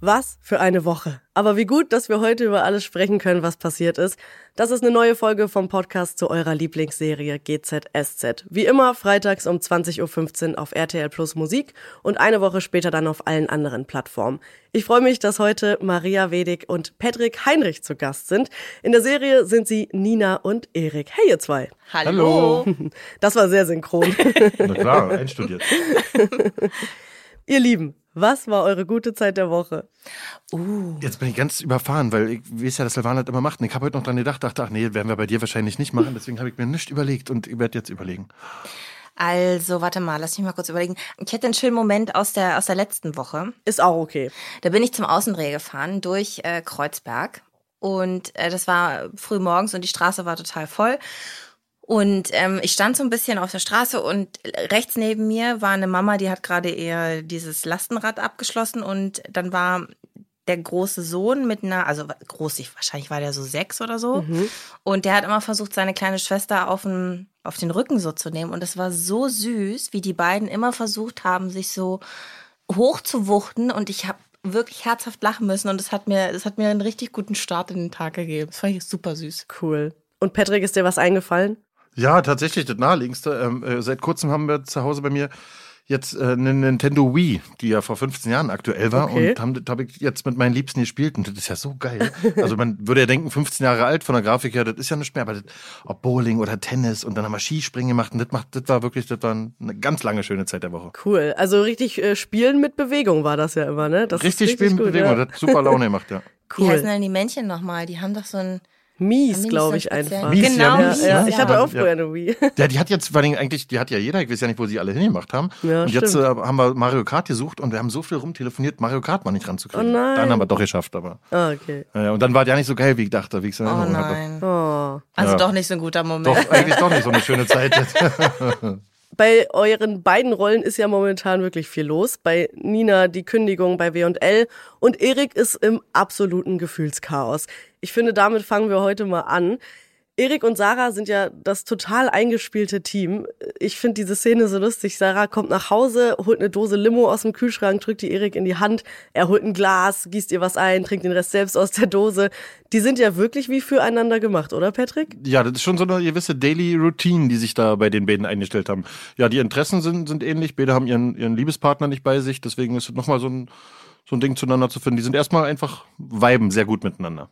Was für eine Woche. Aber wie gut, dass wir heute über alles sprechen können, was passiert ist. Das ist eine neue Folge vom Podcast zu eurer Lieblingsserie GZSZ. Wie immer freitags um 20.15 Uhr auf RTL Plus Musik und eine Woche später dann auf allen anderen Plattformen. Ich freue mich, dass heute Maria Wedig und Patrick Heinrich zu Gast sind. In der Serie sind sie Nina und Erik. Hey ihr zwei. Hallo. Das war sehr synchron. Na klar, einstudiert. ihr Lieben, was war eure gute Zeit der Woche? Uh. Jetzt bin ich ganz überfahren, weil ich weiß ja, dass Silvana das immer macht. Und ich habe heute noch dran gedacht, dachte, ach nee, werden wir bei dir wahrscheinlich nicht machen. Deswegen habe ich mir nicht überlegt und ich werde jetzt überlegen. Also, warte mal, lass mich mal kurz überlegen. Ich hätte einen schönen Moment aus der, aus der letzten Woche. Ist auch okay. Da bin ich zum Außendreh gefahren durch äh, Kreuzberg. Und äh, das war früh morgens und die Straße war total voll. Und ähm, ich stand so ein bisschen auf der Straße und rechts neben mir war eine Mama, die hat gerade eher dieses Lastenrad abgeschlossen und dann war der große Sohn mit einer, also groß, ich, wahrscheinlich war der so sechs oder so. Mhm. Und der hat immer versucht, seine kleine Schwester auf den, auf den Rücken so zu nehmen. Und es war so süß, wie die beiden immer versucht haben, sich so hoch zu wuchten. Und ich habe wirklich herzhaft lachen müssen. Und es hat mir, es hat mir einen richtig guten Start in den Tag gegeben. Das fand ich super süß. Cool. Und Patrick, ist dir was eingefallen? Ja, tatsächlich das naheliegendste. Ähm, äh, seit kurzem haben wir zu Hause bei mir jetzt äh, eine Nintendo Wii, die ja vor 15 Jahren aktuell war okay. und haben, habe ich jetzt mit meinen Liebsten gespielt und das ist ja so geil. Also man würde ja denken, 15 Jahre alt von der Grafik her, das ist ja nicht mehr, aber das, ob Bowling oder Tennis und dann haben wir Skispringen gemacht und das macht, das war wirklich, das war eine ganz lange schöne Zeit der Woche. Cool. Also richtig äh, Spielen mit Bewegung war das ja immer, ne? Das richtig, richtig Spielen mit Bewegung, ja. das hat super Laune gemacht, ja. Cool. Wie heißen denn die Männchen nochmal? Die haben doch so ein Mies, glaube ich einfach. Mies, genau, ja, Mies, ja. Ich hatte auch früher eine Wii. Ja, die hat jetzt, vor allem eigentlich, die hat ja jeder, ich weiß ja nicht, wo sie alle hingemacht haben. Ja, und jetzt äh, haben wir Mario Kart gesucht und wir haben so viel rumtelefoniert, Mario Kart mal nicht ranzukriegen. Oh nein. Dann haben wir doch geschafft, aber. Ah, okay. Ja, und dann war der nicht so geil, wie ich dachte, wie ich es in Erinnerung oh nein. hatte. Oh. Also ja. doch nicht so ein guter Moment. Doch, eigentlich doch nicht so eine schöne Zeit jetzt. Bei euren beiden Rollen ist ja momentan wirklich viel los. Bei Nina die Kündigung bei W&L und Erik ist im absoluten Gefühlschaos. Ich finde, damit fangen wir heute mal an. Erik und Sarah sind ja das total eingespielte Team. Ich finde diese Szene so lustig. Sarah kommt nach Hause, holt eine Dose Limo aus dem Kühlschrank, drückt die Erik in die Hand. Er holt ein Glas, gießt ihr was ein, trinkt den Rest selbst aus der Dose. Die sind ja wirklich wie füreinander gemacht, oder Patrick? Ja, das ist schon so eine gewisse Daily Routine, die sich da bei den beiden eingestellt haben. Ja, die Interessen sind, sind ähnlich. Beide haben ihren, ihren Liebespartner nicht bei sich. Deswegen ist es nochmal so ein, so ein Ding zueinander zu finden. Die sind erstmal einfach viben sehr gut miteinander.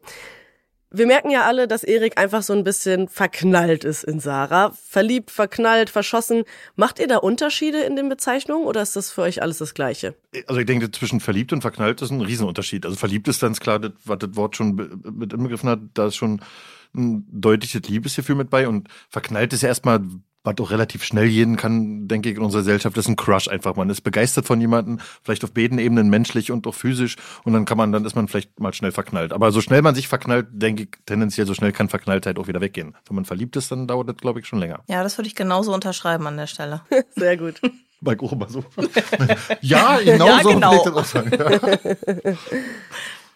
Wir merken ja alle, dass Erik einfach so ein bisschen verknallt ist in Sarah. Verliebt, verknallt, verschossen. Macht ihr da Unterschiede in den Bezeichnungen oder ist das für euch alles das Gleiche? Also ich denke, zwischen verliebt und verknallt ist ein Riesenunterschied. Also verliebt ist ganz klar, das, was das Wort schon mit inbegriffen hat, da ist schon ein deutliches Liebesgefühl mit bei und verknallt ist ja erstmal was auch relativ schnell jeden kann, denke ich, in unserer Gesellschaft, ist ein Crush einfach. Man ist begeistert von jemandem, vielleicht auf beiden Ebenen, menschlich und auch physisch. Und dann kann man, dann ist man vielleicht mal schnell verknallt. Aber so schnell man sich verknallt, denke ich, tendenziell so schnell kann Verknalltheit auch wieder weggehen. Wenn man verliebt ist, dann dauert das, glaube ich, schon länger. Ja, das würde ich genauso unterschreiben an der Stelle. Sehr gut. Bei auch immer so. ja, genau ja, so genau. will ich das auch sagen. Ja.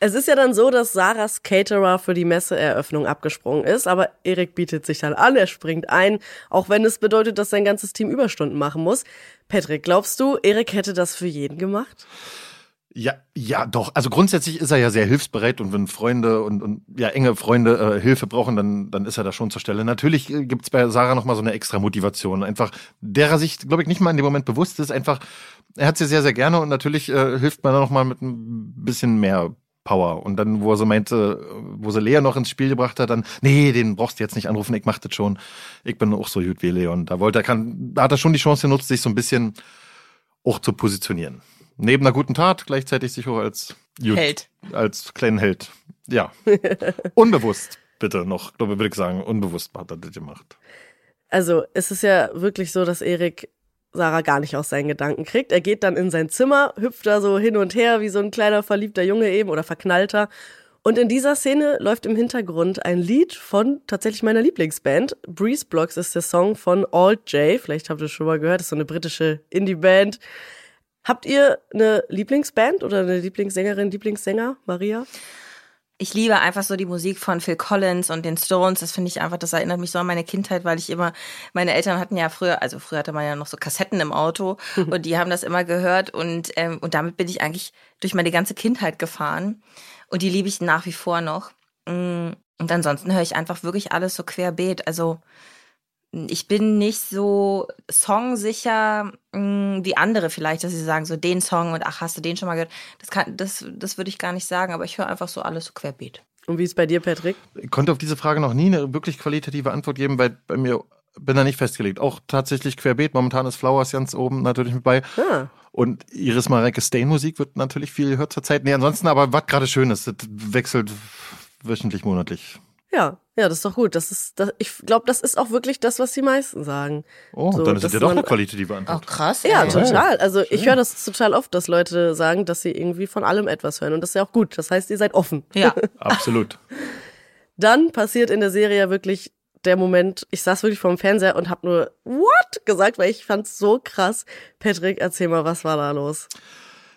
Es ist ja dann so, dass Sarahs Caterer für die Messeeröffnung abgesprungen ist, aber Erik bietet sich dann an, er springt ein, auch wenn es bedeutet, dass sein ganzes Team Überstunden machen muss. Patrick, glaubst du, Erik hätte das für jeden gemacht? Ja, ja, doch. Also grundsätzlich ist er ja sehr hilfsbereit und wenn Freunde und, und ja enge Freunde äh, Hilfe brauchen, dann dann ist er da schon zur Stelle. Natürlich äh, gibt's bei Sarah noch mal so eine extra Motivation, einfach derer sich, glaube ich, nicht mal in dem Moment bewusst ist. Einfach, er hat sie sehr sehr gerne und natürlich äh, hilft man da noch mal mit ein bisschen mehr Power. Und dann, wo er so meinte, wo sie Lea noch ins Spiel gebracht hat, dann, nee, den brauchst du jetzt nicht anrufen, ich mach das schon. Ich bin auch so gut wie Leon. Da wollte er, kann, da hat er schon die Chance genutzt, sich so ein bisschen auch zu positionieren. Neben einer guten Tat, gleichzeitig sich auch als gut, Held. Als kleinen Held. Ja. unbewusst, bitte noch, würde ich sagen, unbewusst hat er das gemacht. Also, es ist ja wirklich so, dass Erik Sarah gar nicht aus seinen Gedanken kriegt. Er geht dann in sein Zimmer, hüpft da so hin und her wie so ein kleiner verliebter Junge eben oder verknallter. Und in dieser Szene läuft im Hintergrund ein Lied von tatsächlich meiner Lieblingsband. Breeze Blocks ist der Song von Alt J. Vielleicht habt ihr es schon mal gehört. Das ist so eine britische Indie-Band. Habt ihr eine Lieblingsband oder eine Lieblingssängerin, Lieblingssänger, Maria? Ich liebe einfach so die Musik von Phil Collins und den Stones. Das finde ich einfach, das erinnert mich so an meine Kindheit, weil ich immer, meine Eltern hatten ja früher, also früher hatte man ja noch so Kassetten im Auto und die haben das immer gehört und, ähm, und damit bin ich eigentlich durch meine ganze Kindheit gefahren und die liebe ich nach wie vor noch. Mm, und ansonsten höre ich einfach wirklich alles so querbeet. Also ich bin nicht so songsicher mh, mm, wie andere vielleicht, dass sie sagen, so den Song und ach, hast du den schon mal gehört? Das, kann, das, das würde ich gar nicht sagen, aber ich höre einfach so alles so querbeet. Und wie ist bei dir, Patrick? Ich konnte auf diese Frage noch nie eine wirklich qualitative Antwort geben, weil bei mir bin da nicht festgelegt. Auch tatsächlich querbeet. Momentan ist Flowers ganz oben natürlich mit bei. Ah. Und Iris Mareike Stain Musik wird natürlich viel gehört zur Zeit. Nee, ansonsten aber was gerade schön ist, das wechselt wöchentlich, monatlich. Ja, ja, das ist doch gut. Das ist, das, ich glaube, das ist auch wirklich das, was die meisten sagen. Oh, so, dann ist ja doch eine qualitative Antwort. Auch krass. Ja, ey. total. Also Schön. ich höre das total oft, dass Leute sagen, dass sie irgendwie von allem etwas hören. Und das ist ja auch gut. Das heißt, ihr seid offen. Ja, absolut. Dann passiert in der Serie ja wirklich der Moment, ich saß wirklich vorm Fernseher und habe nur What gesagt, weil ich fand's so krass. Patrick, erzähl mal, was war da los?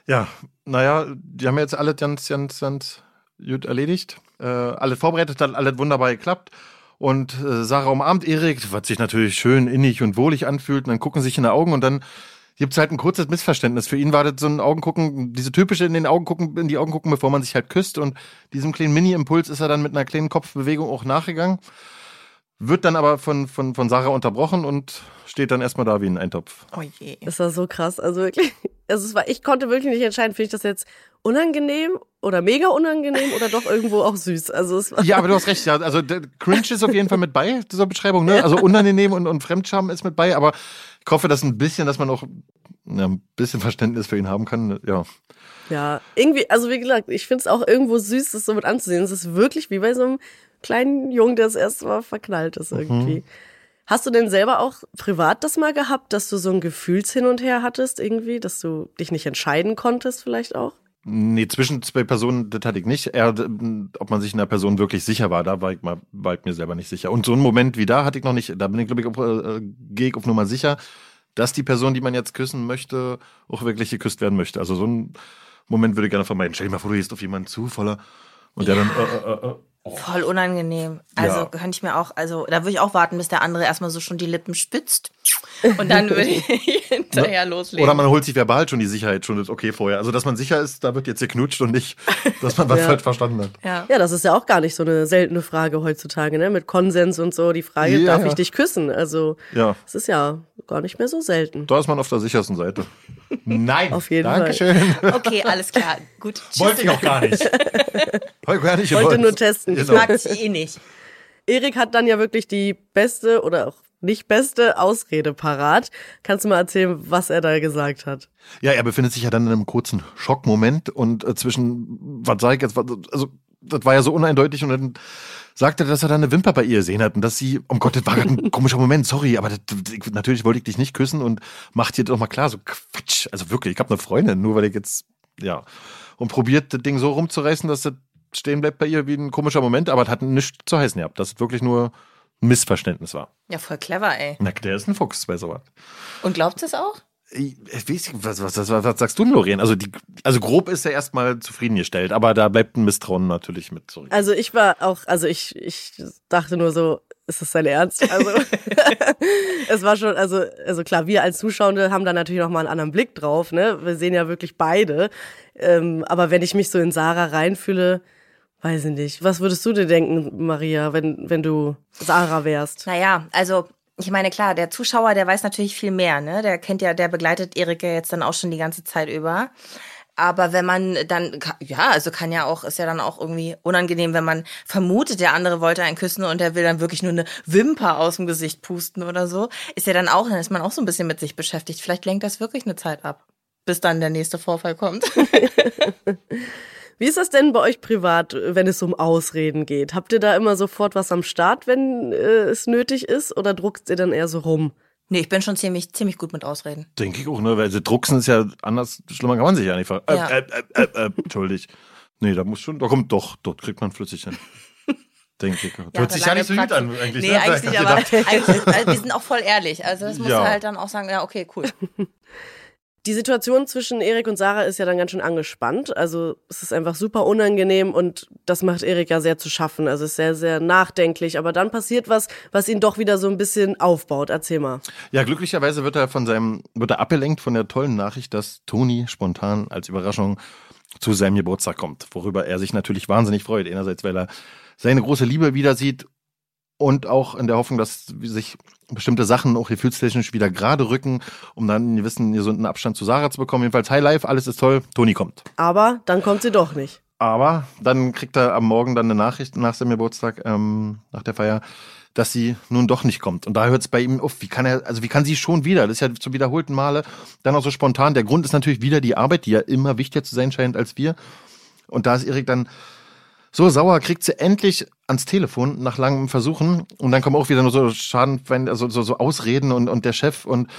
Ja, naja, die haben jetzt alle ganz, ganz, ganz gut erledigt. Äh, alles vorbereitet, hat alles wunderbar geklappt. Und äh, Sarah umarmt Erik, was sich natürlich schön innig und wohlig anfühlt. Und dann gucken sich in die Augen und dann gibt es halt ein kurzes Missverständnis. Für ihn war das so ein Augengucken, diese typische in den Augen gucken, in die Augen gucken, bevor man sich halt küsst. Und diesem kleinen Mini-Impuls ist er dann mit einer kleinen Kopfbewegung auch nachgegangen. Wird dann aber von, von, von Sarah unterbrochen und steht dann erstmal da wie ein Eintopf. Oh je. Das war so krass. Also wirklich, also es war, ich konnte wirklich nicht entscheiden, finde ich das jetzt unangenehm oder mega unangenehm oder doch irgendwo auch süß. Also es war ja, aber du hast recht. Ja, also Cringe ist auf jeden Fall mit bei dieser Beschreibung. Ne? Also unangenehm und, und Fremdscham ist mit bei. Aber ich hoffe, dass ein bisschen, dass man auch ja, ein bisschen Verständnis für ihn haben kann. Ja. Ja, irgendwie, also wie gesagt, ich finde es auch irgendwo süß, das so mit anzusehen. Es ist wirklich wie bei so einem kleinen Jungen, der das erste Mal verknallt ist irgendwie. Mhm. Hast du denn selber auch privat das mal gehabt, dass du so ein Gefühlshin und her hattest irgendwie, dass du dich nicht entscheiden konntest vielleicht auch? Nee, zwischen zwei Personen, das hatte ich nicht. Er, ob man sich in der Person wirklich sicher war, da war ich, mal, war ich mir selber nicht sicher. Und so einen Moment wie da hatte ich noch nicht. Da bin ich, glaube ich, auf, äh, gehe ich auf Nummer sicher, dass die Person, die man jetzt küssen möchte, auch wirklich geküsst werden möchte. Also so einen Moment würde ich gerne vermeiden. Stell dir mal vor, du gehst auf jemanden zu, voller, und der dann, äh, äh, äh, Oh. Voll unangenehm. Also ja. könnte ich mir auch, also da würde ich auch warten, bis der andere erstmal so schon die Lippen spitzt. Und dann würde ich hinterher loslegen. Oder man holt sich verbal schon die Sicherheit schon okay vorher. Also dass man sicher ist, da wird jetzt geknutscht und nicht, dass man was ja. falsch verstanden hat. Ja. ja, das ist ja auch gar nicht so eine seltene Frage heutzutage, ne? Mit Konsens und so. Die Frage, ja. darf ich dich küssen? Also ja. das ist ja gar nicht mehr so selten. Da ist man auf der sichersten Seite. Nein. Auf jeden Dankeschön. Fall. Okay, alles klar. Gut. Tschüss. Wollte ich auch gar nicht. Wollte gar nicht. Wollte nur testen. Ich mag dich eh nicht. Erik hat dann ja wirklich die beste oder auch nicht beste Ausrede parat. Kannst du mal erzählen, was er da gesagt hat? Ja, er befindet sich ja dann in einem kurzen Schockmoment und äh, zwischen, was sag ich jetzt, also das war ja so uneindeutig und dann sagte er, dass er da eine Wimper bei ihr gesehen hat und dass sie, um Gott, das war ein komischer Moment, sorry, aber das, natürlich wollte ich dich nicht küssen und macht dir doch mal klar, so Quatsch, also wirklich, ich habe eine Freundin, nur weil ich jetzt, ja, und probiert das Ding so rumzureißen, dass das stehen bleibt bei ihr wie ein komischer Moment, aber es hat nichts zu heißen gehabt, dass es wirklich nur ein Missverständnis war. Ja, voll clever, ey. Na, der ist ein Fuchs bei sowas. Und glaubt es auch? Ich, ich, was, was, was, was sagst du, Lorien? Also, die, also grob ist er erstmal zufriedengestellt, aber da bleibt ein Misstrauen natürlich mit zurück. Also ich war auch, also ich, ich dachte nur so, ist das sein Ernst? Also es war schon, also, also klar, wir als Zuschauende haben da natürlich noch mal einen anderen Blick drauf, ne? Wir sehen ja wirklich beide. Ähm, aber wenn ich mich so in Sarah reinfühle, weiß ich nicht. Was würdest du dir denken, Maria, wenn, wenn du Sarah wärst? Naja, also ich meine, klar, der Zuschauer, der weiß natürlich viel mehr, ne? Der kennt ja, der begleitet Erik ja jetzt dann auch schon die ganze Zeit über. Aber wenn man dann, ja, also kann ja auch, ist ja dann auch irgendwie unangenehm, wenn man vermutet, der andere wollte einen küssen und der will dann wirklich nur eine Wimper aus dem Gesicht pusten oder so, ist ja dann auch, dann ist man auch so ein bisschen mit sich beschäftigt. Vielleicht lenkt das wirklich eine Zeit ab, bis dann der nächste Vorfall kommt. Wie ist das denn bei euch privat, wenn es um Ausreden geht? Habt ihr da immer sofort was am Start, wenn äh, es nötig ist, oder druckt ihr dann eher so rum? Nee, ich bin schon ziemlich, ziemlich gut mit Ausreden. Denke ich auch, ne? Weil sie drucksen ist ja anders, schlimmer kann man sich ja nicht ver. Äh, ja. Äh, äh, äh, äh, entschuldig. Nee, da muss schon, da kommt doch, dort kriegt man flüssig hin. Denke ich. Ja, Hört sich ja nicht so gut an, eigentlich. Nee, ne? eigentlich nicht, aber eigentlich, also, wir sind auch voll ehrlich. Also, das muss ja. halt dann auch sagen, ja, okay, cool. Die Situation zwischen Erik und Sarah ist ja dann ganz schön angespannt. Also es ist einfach super unangenehm und das macht Erik ja sehr zu schaffen. Also ist sehr, sehr nachdenklich. Aber dann passiert was, was ihn doch wieder so ein bisschen aufbaut. Erzähl mal. Ja, glücklicherweise wird er von seinem, wird er abgelenkt von der tollen Nachricht, dass Toni spontan als Überraschung zu seinem Geburtstag kommt, worüber er sich natürlich wahnsinnig freut. Einerseits, weil er seine große Liebe wieder sieht und auch in der Hoffnung, dass sich bestimmte Sachen auch gefühlstechnisch wieder gerade rücken, um dann einen gewissen gesunden Abstand zu Sarah zu bekommen. Jedenfalls High Life, alles ist toll, Toni kommt. Aber dann kommt sie doch nicht. Aber dann kriegt er am Morgen dann eine Nachricht nach seinem Geburtstag, ähm, nach der Feier, dass sie nun doch nicht kommt. Und da hört es bei ihm auf. Wie kann er, also wie kann sie schon wieder? Das ist ja zu wiederholten Male dann auch so spontan. Der Grund ist natürlich wieder die Arbeit, die ja immer wichtiger zu sein scheint als wir. Und da ist Erik dann so sauer, kriegt sie endlich ans Telefon nach langem Versuchen. Und dann kommen auch wieder nur so Schaden, also so, so Ausreden und, und der Chef und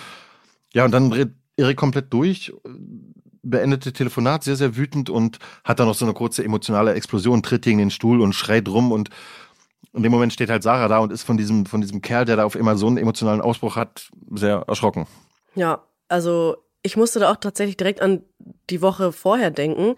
ja, und dann dreht Erik komplett durch, beendete Telefonat, sehr, sehr wütend und hat dann noch so eine kurze emotionale Explosion, tritt gegen den Stuhl und schreit rum und in dem Moment steht halt Sarah da und ist von diesem, von diesem Kerl, der da auf immer so einen emotionalen Ausbruch hat, sehr erschrocken. Ja, also ich musste da auch tatsächlich direkt an die Woche vorher denken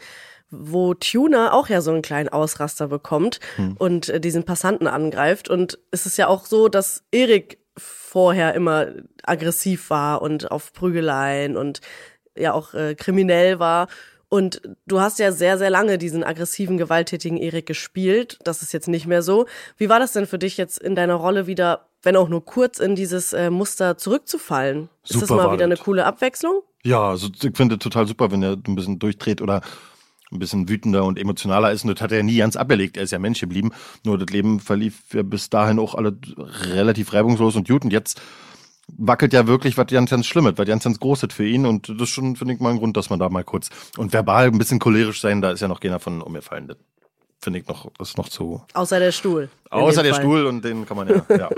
wo Tuna auch ja so einen kleinen Ausraster bekommt hm. und äh, diesen Passanten angreift. Und es ist ja auch so, dass Erik vorher immer aggressiv war und auf Prügeleien und ja auch äh, kriminell war. Und du hast ja sehr, sehr lange diesen aggressiven, gewalttätigen Erik gespielt. Das ist jetzt nicht mehr so. Wie war das denn für dich jetzt in deiner Rolle wieder, wenn auch nur kurz, in dieses äh, Muster zurückzufallen? Super ist das mal wieder eine coole Abwechslung? Ja, also ich finde total super, wenn er ein bisschen durchdreht oder ein bisschen wütender und emotionaler ist. Und das hat er nie ganz abgelegt. Er ist ja Mensch geblieben. Nur das Leben verlief ja bis dahin auch alle relativ reibungslos und gut. Und jetzt wackelt ja wirklich was ganz, ganz Schlimmes, was ganz, ganz Großes für ihn. Und das ist schon, finde ich, mal ein Grund, dass man da mal kurz und verbal ein bisschen cholerisch sein, da ist ja noch keiner von umgefallen. Das finde ich noch, das ist noch zu. Außer der Stuhl. Außer der Fall. Stuhl und den kann man ja, ja.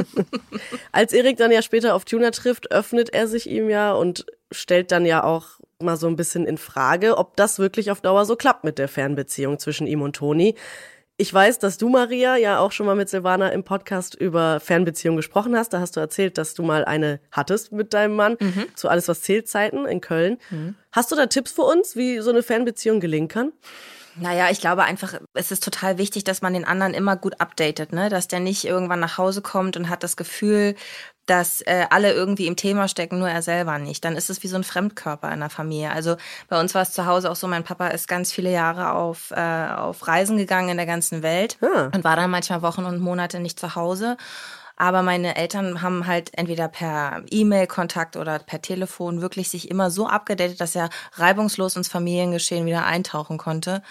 Als Erik dann ja später auf Tuna trifft, öffnet er sich ihm ja und stellt dann ja auch mal so ein bisschen in Frage, ob das wirklich auf Dauer so klappt mit der Fernbeziehung zwischen ihm und Toni. Ich weiß, dass du, Maria, ja auch schon mal mit Silvana im Podcast über Fernbeziehungen gesprochen hast. Da hast du erzählt, dass du mal eine hattest mit deinem Mann mhm. zu Alles, was zählt Zeiten in Köln. Mhm. Hast du da Tipps für uns, wie so eine Fernbeziehung gelingen kann? Naja, ich glaube einfach, es ist total wichtig, dass man den anderen immer gut updatet, ne? Dass der nicht irgendwann nach Hause kommt und hat das Gefühl, dass äh, alle irgendwie im Thema stecken, nur er selber nicht. Dann ist es wie so ein Fremdkörper in der Familie. Also bei uns war es zu Hause auch so, mein Papa ist ganz viele Jahre auf, äh, auf Reisen gegangen in der ganzen Welt ah. und war dann manchmal Wochen und Monate nicht zu Hause. Aber meine Eltern haben halt entweder per E-Mail-Kontakt oder per Telefon wirklich sich immer so abgedatet, dass er reibungslos ins Familiengeschehen wieder eintauchen konnte.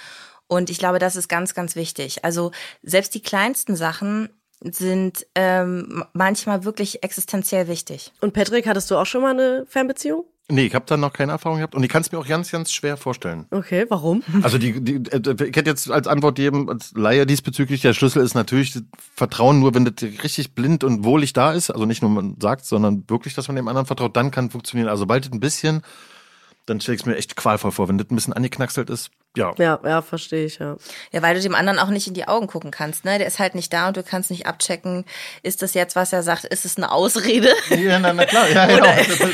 Und ich glaube, das ist ganz, ganz wichtig. Also selbst die kleinsten Sachen sind ähm, manchmal wirklich existenziell wichtig. Und Patrick, hattest du auch schon mal eine Fernbeziehung? Nee, ich habe da noch keine Erfahrung gehabt und ich kann es mir auch ganz, ganz schwer vorstellen. Okay, warum? Also die, die äh, ich hätte jetzt als Antwort geben, als Laie diesbezüglich, der Schlüssel ist natürlich Vertrauen nur, wenn das richtig blind und wohlig da ist, also nicht nur man sagt, sondern wirklich, dass man dem anderen vertraut, dann kann funktionieren. Also sobald es ein bisschen dann stelle ich es mir echt qualvoll vor, wenn das ein bisschen angeknackselt ist. Ja. Ja, ja, verstehe ich, ja. Ja, weil du dem anderen auch nicht in die Augen gucken kannst, ne? Der ist halt nicht da und du kannst nicht abchecken, ist das jetzt, was er sagt, ist es eine Ausrede? Ja, na, na klar, ja, oder, genau.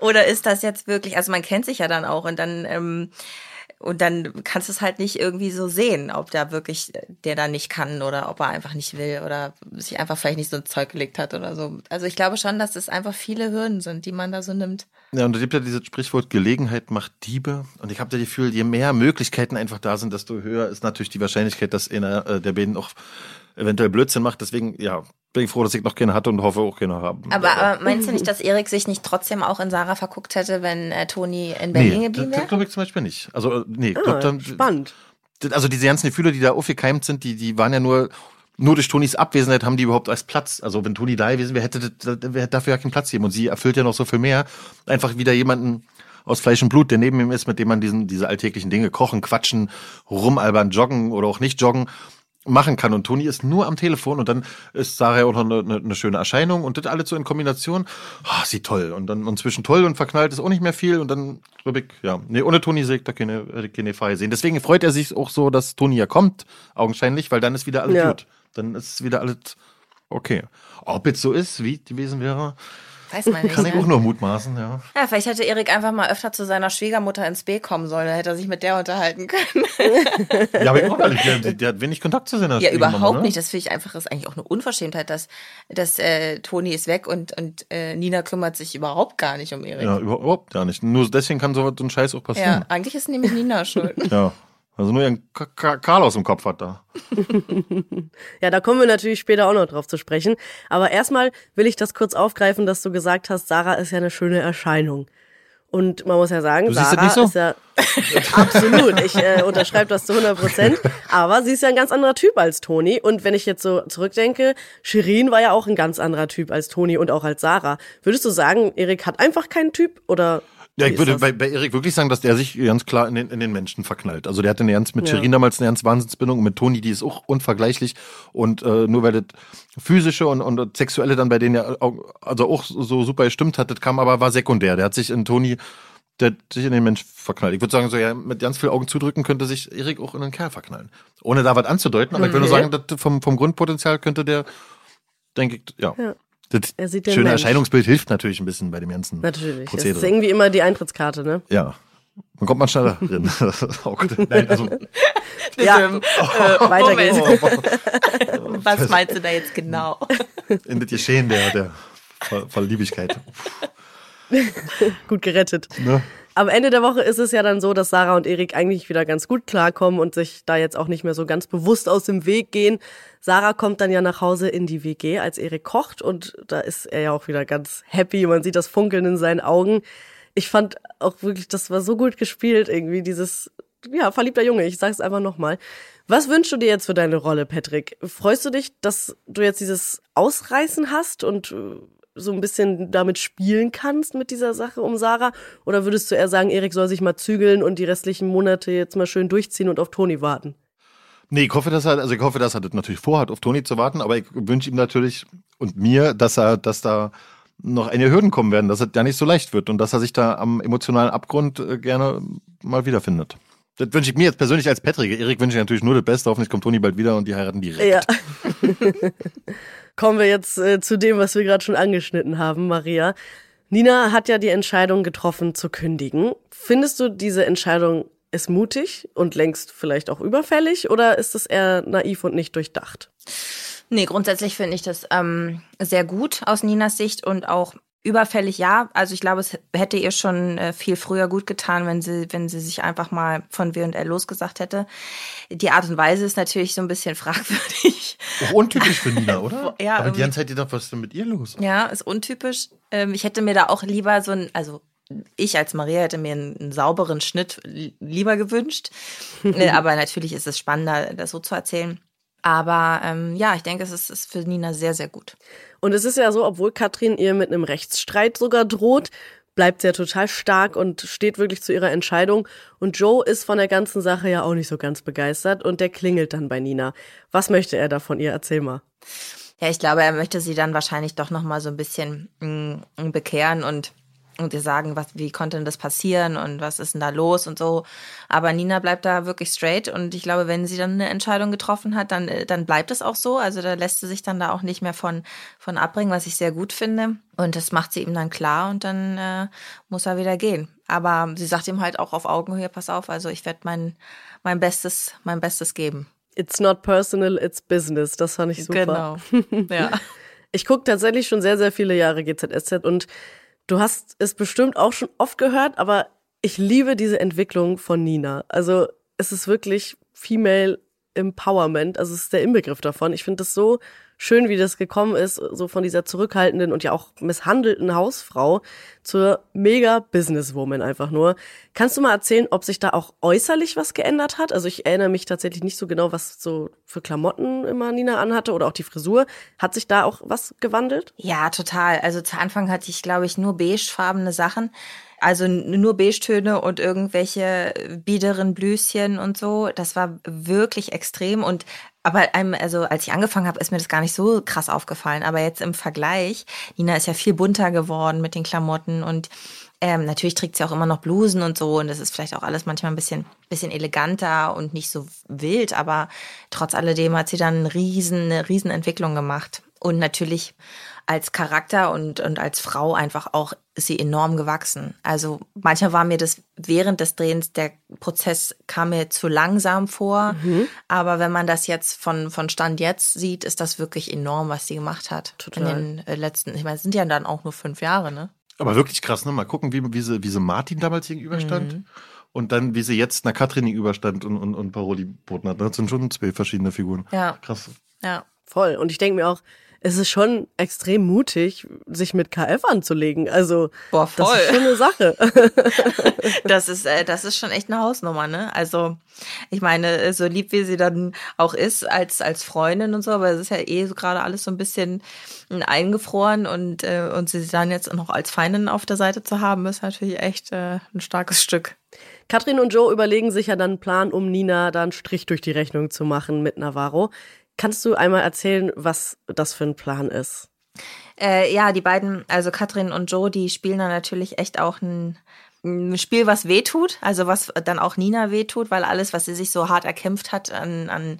oder ist das jetzt wirklich, also man kennt sich ja dann auch und dann, ähm, und dann kannst du es halt nicht irgendwie so sehen, ob da wirklich der da nicht kann oder ob er einfach nicht will oder sich einfach vielleicht nicht so ein Zeug gelegt hat oder so. Also ich glaube schon, dass es einfach viele Hürden sind, die man da so nimmt. Ja, und es gibt ja dieses Sprichwort, Gelegenheit macht Diebe. Und ich habe das Gefühl, je mehr Möglichkeiten einfach da sind, desto höher ist natürlich die Wahrscheinlichkeit, dass einer äh, der beiden auch eventuell Blödsinn macht. Deswegen, ja, bin ich froh, dass ich noch keine hatte und hoffe auch keine haben. Aber, aber meinst du nicht, dass Erik sich nicht trotzdem auch in Sarah verguckt hätte, wenn äh, Toni in Berlin nee, geblieben wäre? Das glaube ich zum Beispiel nicht. Also, äh, nee, ah, glaub, dann, spannend. Also diese ganzen Gefühle, die da aufgekeimt sind, die, die waren ja nur nur durch Tonis Abwesenheit haben die überhaupt als Platz. Also wenn Toni da gewesen wäre, hätte, hätte dafür ja keinen Platz gegeben. Und sie erfüllt ja noch so viel mehr. Einfach wieder jemanden aus Fleisch und Blut, der neben ihm ist, mit dem man diesen, diese alltäglichen Dinge kochen, quatschen, rumalbern, joggen oder auch nicht joggen machen kann. Und Toni ist nur am Telefon und dann ist Sarah auch noch eine, eine, eine schöne Erscheinung und das alles so in Kombination. Oh, sieht toll. Und dann und zwischen toll und verknallt ist auch nicht mehr viel. Und dann, glaube ich, ja, nee, ohne Toni sehe ich da keine, keine Feier sehen. Deswegen freut er sich auch so, dass Toni ja kommt, augenscheinlich, weil dann ist wieder alles ja. gut. Dann ist wieder alles okay. Ob jetzt so ist, wie gewesen wäre, Weiß man nicht. Kann ich ne? auch nur mutmaßen, ja. Ja, vielleicht hätte Erik einfach mal öfter zu seiner Schwiegermutter ins B kommen sollen, dann hätte er sich mit der unterhalten können. Ja, aber ich auch ehrlich, der, der hat wenig Kontakt zu seiner Ja, Schwiegermama, überhaupt ne? nicht. Das finde ich einfach ist eigentlich auch eine Unverschämtheit, dass, dass äh, Toni ist weg und, und äh, Nina kümmert sich überhaupt gar nicht um Erik. Ja, überhaupt gar nicht. Nur deswegen kann so, so ein Scheiß auch Ja, passieren. eigentlich ist nämlich Nina schuld. Ja. Also nur ihren Karl aus dem Kopf hat da. Ja, da kommen wir natürlich später auch noch drauf zu sprechen. Aber erstmal will ich das kurz aufgreifen, dass du gesagt hast, Sarah ist ja eine schöne Erscheinung. Und man muss ja sagen, Du Sarah so? ist ja absolut. Ich äh, unterschreibe das zu 100 Prozent. Aber sie ist ja ein ganz anderer Typ als Toni. Und wenn ich jetzt so zurückdenke, Shirin war ja auch ein ganz anderer Typ als Toni und auch als Sarah. Würdest du sagen, Erik hat einfach keinen Typ oder? Ja, ich würde bei, bei Erik wirklich sagen, dass der sich ganz klar in den, in den Menschen verknallt. Also der hatte eine ganz mit Ja. Shirin damals eine ganz Wahnsinnsbindung und mit Toni, die ist auch unvergleichlich. Und äh, nur weil das physische und, und das sexuelle dann bei denen ja auch, also auch so super gestimmt hat, das kam aber war sekundär. Der hat sich in Toni, der hat sich in den Mensch verknallt. Ich würde sagen, so ja, mit ganz viel Augen zudrücken könnte sich Erik auch in einen Kerl verknallen. Ohne da was anzudeuten, aber ich würde nur Okay. sagen, vom, vom Grundpotenzial könnte der, denke ich, ja. Ja. Das Er sieht schöne Mensch. Erscheinungsbild hilft natürlich ein bisschen bei dem ganzen Natürlich. Das Prozedere. ist irgendwie immer die Eintrittskarte, ne? Ja. Dann kommt man schneller drin. oh Gott. Nein, also, Ja, Ähm, äh, weiter geht's. Was meinst du da jetzt genau? in das Geschehen der, der Ver Verliebigkeit. Gut gerettet. Ne? Am Ende der Woche ist es ja dann so, dass Sarah und Erik eigentlich wieder ganz gut klarkommen und sich da jetzt auch nicht mehr so ganz bewusst aus dem Weg gehen. Sarah kommt dann ja nach Hause in die WG, als Erik kocht und da ist er ja auch wieder ganz happy. Man sieht das Funkeln in seinen Augen. Ich fand auch wirklich, das war so gut gespielt irgendwie, dieses, ja, verliebter Junge. Ich sag's einfach nochmal. Was wünschst du dir jetzt für deine Rolle, Patrick? Freust du dich, dass du jetzt dieses Ausreißen hast und äh, so ein bisschen damit spielen kannst mit dieser Sache um Sarah? Oder würdest du eher sagen, Erik soll sich mal zügeln und die restlichen Monate jetzt mal schön durchziehen und auf Toni warten? Nee, ich hoffe, dass er, also ich hoffe, dass er das natürlich vorhat, auf Toni zu warten, aber ich wünsche ihm natürlich und mir, dass er, dass da noch einige Hürden kommen werden, dass es ja nicht so leicht wird und dass er sich da am emotionalen Abgrund äh, gerne mal wiederfindet. Das wünsche ich mir jetzt persönlich als Patrick. Erik wünsche ich natürlich nur das Beste. Hoffentlich kommt Toni bald wieder und die heiraten direkt. Ja. Kommen wir jetzt äh, zu dem, was wir gerade schon angeschnitten haben, Maria. Nina hat ja die Entscheidung getroffen zu kündigen. Findest du diese Entscheidung ist mutig und längst vielleicht auch überfällig oder ist es eher naiv und nicht durchdacht? Nee, grundsätzlich finde ich das ähm, sehr gut aus Ninas Sicht und auch überfällig ja. Also ich glaube, es hätte ihr schon äh, viel früher gut getan, wenn sie, wenn sie sich einfach mal von W&L losgesagt hätte. Die Art und Weise ist natürlich so ein bisschen fragwürdig. Auch untypisch für Nina, oder? Ja, aber die irgendwie- ganze Zeit gedacht, was ist denn mit ihr los? Ja, ist untypisch. Ähm, ich hätte mir da auch lieber so ein, also ich als Maria hätte mir einen, einen sauberen Schnitt li- lieber gewünscht. Äh, Aber natürlich ist es spannender, das so zu erzählen. Aber ähm, ja, ich denke, es ist, ist für Nina sehr, sehr gut. Und es ist ja so, obwohl Katrin ihr mit einem Rechtsstreit sogar droht, bleibt sie ja total stark und steht wirklich zu ihrer Entscheidung. Und Joe ist von der ganzen Sache ja auch nicht so ganz begeistert und der klingelt dann bei Nina. Was möchte er da von ihr? Erzähl mal. Ja, ich glaube, er möchte sie dann wahrscheinlich doch noch mal so ein bisschen mm, bekehren und und ihr sagen, was, wie konnte denn das passieren und was ist denn da los und so. Aber Nina bleibt da wirklich straight und ich glaube, wenn sie dann eine Entscheidung getroffen hat, dann, äh, dann bleibt es auch so. Also da lässt sie sich dann da auch nicht mehr von, von abbringen, was ich sehr gut finde. Und das macht sie ihm dann klar und dann äh, muss er wieder gehen. Aber sie sagt ihm halt auch auf Augenhöhe, pass auf, also ich werde mein, mein Bestes, mein Bestes geben. It's not personal, it's business. Das fand ich super. Genau. ja. Ich gucke tatsächlich schon sehr, sehr viele Jahre GZSZ und du hast es bestimmt auch schon oft gehört, aber ich liebe diese Entwicklung von Nina. Also es ist wirklich Female Empowerment, also es ist der Inbegriff davon. Ich finde das so schön, wie das gekommen ist, so von dieser zurückhaltenden und ja auch misshandelten Hausfrau zur mega Businesswoman einfach nur. Kannst du mal erzählen, ob sich da auch äußerlich was geändert hat? Also ich erinnere mich tatsächlich nicht so genau, was so für Klamotten immer Nina anhatte oder auch die Frisur. Hat sich da auch was gewandelt? Ja, total. Also zu Anfang hatte ich, glaube ich, nur beigefarbene Sachen. Also nur Beige-Töne und irgendwelche biederen Blüschen und so. Das war wirklich extrem. Und aber einem, also als ich angefangen habe, ist mir das gar nicht so krass aufgefallen. Aber jetzt im Vergleich, Nina ist ja viel bunter geworden mit den Klamotten und ähm, natürlich trägt sie auch immer noch Blusen und so. Und das ist vielleicht auch alles manchmal ein bisschen, bisschen eleganter und nicht so wild. Aber trotz alledem hat sie dann einen riesen, eine riesen Entwicklung gemacht. Und natürlich als Charakter und, und als Frau einfach auch ist sie enorm gewachsen. Also manchmal war mir das während des Drehens, der Prozess kam mir zu langsam vor. Mhm. Aber wenn man das jetzt von, von Stand jetzt sieht, ist das wirklich enorm, was sie gemacht hat. Total. In den äh, letzten, ich meine, es sind ja dann auch nur fünf Jahre, ne? Aber wirklich krass, ne? Mal gucken, wie, wie, sie, wie sie Martin damals gegenüberstand. Mhm. Und dann, wie sie jetzt einer Katrin gegenüberstand und, und, und Paroli boten hat. Das sind schon zwei verschiedene Figuren. Ja. Krass. Ja. Voll. Und ich denke mir auch, es ist schon extrem mutig, sich mit KF anzulegen. Also, Boah, voll. das ist schon eine Sache. das ist, äh, das ist schon echt eine Hausnummer, ne? Also, ich meine, so lieb wie sie dann auch ist als, als Freundin und so, aber es ist ja eh so gerade alles so ein bisschen eingefroren und, äh, und sie dann jetzt noch als Feindin auf der Seite zu haben, ist natürlich echt äh, ein starkes Stück. Katrin und Joe überlegen sich ja dann einen Plan, um Nina da einen Strich durch die Rechnung zu machen mit Navarro. Kannst du einmal erzählen, was das für ein Plan ist? Äh, ja, die beiden, also Katrin und Joe, die spielen da natürlich echt auch ein, ein Spiel, was wehtut, also was dann auch Nina wehtut, weil alles, was sie sich so hart erkämpft hat an, an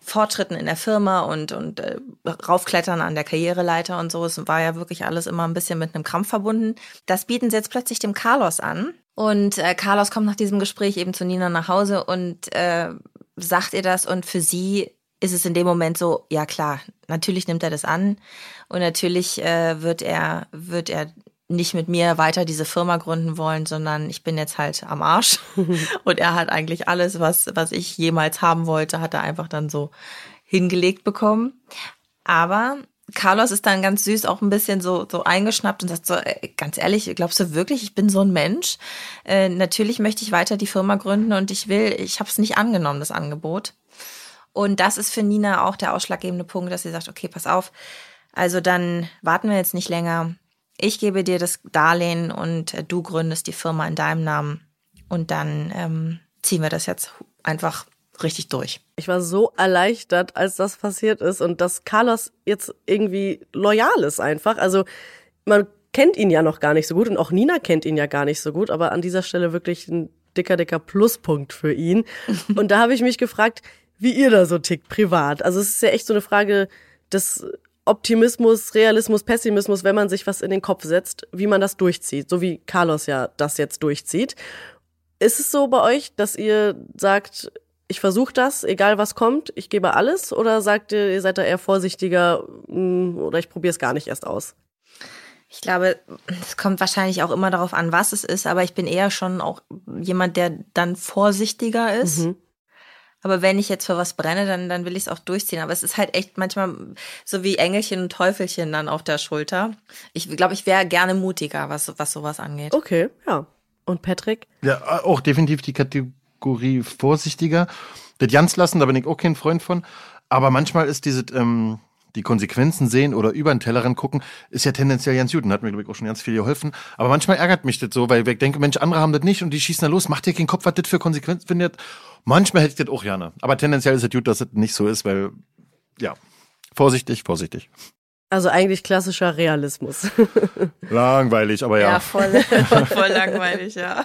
Fortschritten in der Firma und, und äh, raufklettern an der Karriereleiter und so, es war ja wirklich alles immer ein bisschen mit einem Krampf verbunden. Das bieten sie jetzt plötzlich dem Carlos an. Und äh, Carlos kommt nach diesem Gespräch eben zu Nina nach Hause und äh, sagt ihr das und für sie ist es in dem Moment so, ja klar, natürlich nimmt er das an und natürlich äh, wird er, wird er nicht mit mir weiter diese Firma gründen wollen, sondern ich bin jetzt halt am Arsch. und er hat eigentlich alles, was, was ich jemals haben wollte, hat er einfach dann so hingelegt bekommen. Aber Carlos ist dann ganz süß auch ein bisschen so, so eingeschnappt und sagt so, äh, ganz ehrlich, glaubst du wirklich, ich bin so ein Mensch? Äh, natürlich möchte ich weiter die Firma gründen und ich will, ich habe es nicht angenommen, das Angebot. Und das ist für Nina auch der ausschlaggebende Punkt, dass sie sagt, okay, pass auf, also dann warten wir jetzt nicht länger. Ich gebe dir das Darlehen und äh, du gründest die Firma in deinem Namen. Und dann ähm, ziehen wir das jetzt einfach richtig durch. Ich war so erleichtert, als das passiert ist und dass Carlos jetzt irgendwie loyal ist einfach. Also man kennt ihn ja noch gar nicht so gut und auch Nina kennt ihn ja gar nicht so gut, aber an dieser Stelle wirklich ein dicker, dicker Pluspunkt für ihn. Und da habe ich mich gefragt, wie ihr da so tickt, privat. Also es ist ja echt so eine Frage des Optimismus, Realismus, Pessimismus, wenn man sich was in den Kopf setzt, wie man das durchzieht, so wie Carlos ja das jetzt durchzieht. Ist es so bei euch, dass ihr sagt, ich versuche das, egal was kommt, ich gebe alles, oder sagt ihr, ihr seid da eher vorsichtiger mm, oder ich probiere es gar nicht erst aus? Ich glaube, es kommt wahrscheinlich auch immer darauf an, was es ist, aber ich bin eher schon auch jemand, der dann vorsichtiger ist. Mhm. Aber wenn ich jetzt für was brenne, dann, dann will ich es auch durchziehen. Aber es ist halt echt manchmal so wie Engelchen und Teufelchen dann auf der Schulter. Ich glaube, ich wäre gerne mutiger, was, was sowas angeht. Okay, ja. Und Patrick? Ja, auch definitiv die Kategorie vorsichtiger. Das Jans lassen, da bin ich auch kein Freund von. Aber manchmal ist diese, ähm, die Konsequenzen sehen oder über den Tellerrand gucken, ist ja tendenziell ganz gut und hat mir, glaube ich, auch schon ganz viel geholfen. Aber manchmal ärgert mich das so, weil ich denke, Mensch, andere haben das nicht und die schießen da los, macht dir keinen Kopf, was das für Konsequenzen findet. Manchmal hätte ich das auch gerne. Aber tendenziell ist es gut, dass es nicht so ist, weil, ja, vorsichtig, vorsichtig. Also eigentlich klassischer Realismus. langweilig, aber ja. Ja, voll, voll langweilig, ja.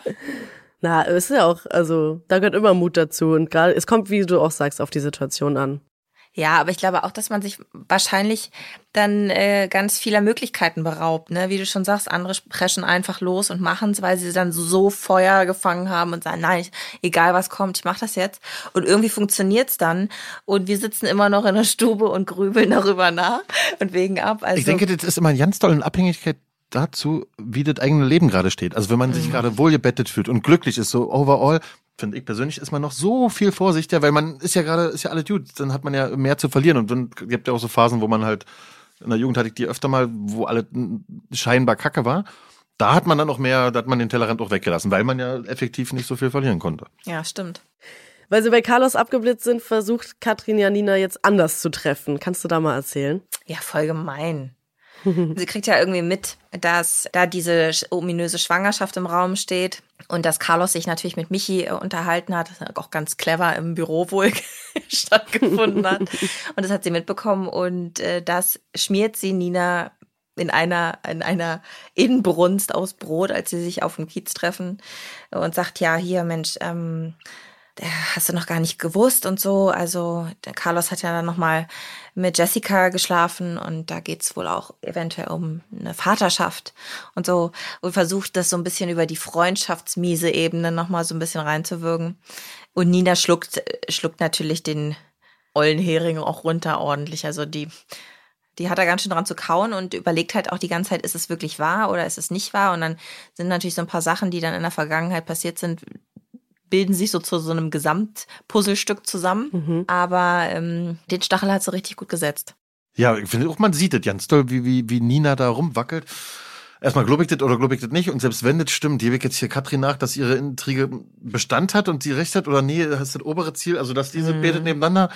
Na, es ist ja auch, also da gehört immer Mut dazu und gerade, es kommt, wie du auch sagst, auf die Situation an. Ja, aber ich glaube auch, dass man sich wahrscheinlich dann äh, ganz vieler Möglichkeiten beraubt. Ne? Wie du schon sagst, andere preschen einfach los und machen es, weil sie dann so Feuer gefangen haben und sagen, nein, ich, egal was kommt, ich mache das jetzt. Und irgendwie funktioniert's dann. Und wir sitzen immer noch in der Stube und grübeln darüber nach und wegen ab. Also ich denke, das ist immer eine ganz tolle Abhängigkeit dazu, wie das eigene Leben gerade steht. Also wenn man sich mhm. gerade wohlgebettet fühlt und glücklich ist, so overall, finde ich persönlich, ist man noch so viel vorsichtiger, weil man ist ja gerade, ist ja alle gut, dann hat man ja mehr zu verlieren und dann gibt ja auch so Phasen, wo man halt, in der Jugend hatte ich die öfter mal, wo alle scheinbar kacke war. Da hat man dann noch mehr, da hat man den Tellerrand auch weggelassen, weil man ja effektiv nicht so viel verlieren konnte. Ja, stimmt. Weil sie bei Carlos abgeblitzt sind, versucht Katrin Janina jetzt anders zu treffen. Kannst du da mal erzählen? Ja, voll gemein. Sie kriegt ja irgendwie mit, dass da diese ominöse Schwangerschaft im Raum steht und dass Carlos sich natürlich mit Michi äh, unterhalten hat, auch ganz clever im Büro wohl stattgefunden hat. Und das hat sie mitbekommen und äh, das schmiert sie Nina in einer, in einer Inbrunst aus Brot, als sie sich auf dem Kiez treffen und sagt, ja, hier, Mensch, ähm, hast du noch gar nicht gewusst und so. Also der Carlos hat ja dann nochmal mit Jessica geschlafen und da geht's wohl auch eventuell um eine Vaterschaft und so. Und versucht das so ein bisschen über die freundschaftsmiese Ebene nochmal so ein bisschen reinzuwirken. Und Nina schluckt, schluckt natürlich den ollen Hering auch runter ordentlich. Also die, die hat da ganz schön dran zu kauen und überlegt halt auch die ganze Zeit, ist es wirklich wahr oder ist es nicht wahr? Und dann sind natürlich so ein paar Sachen, die dann in der Vergangenheit passiert sind, bilden sich so zu so einem Gesamtpuzzlestück zusammen. Mhm. Aber ähm, den Stachel hat sie richtig gut gesetzt. Ja, ich finde auch, man sieht es ganz toll, wie, wie, wie Nina da rumwackelt. Erstmal glaube ich das oder glaube ich das nicht. Und selbst wenn das stimmt, gebe ich jetzt hier Katrin nach, dass ihre Intrige Bestand hat und sie recht hat oder nee, das ist das obere Ziel. Also, dass diese mhm. betet nebeneinander,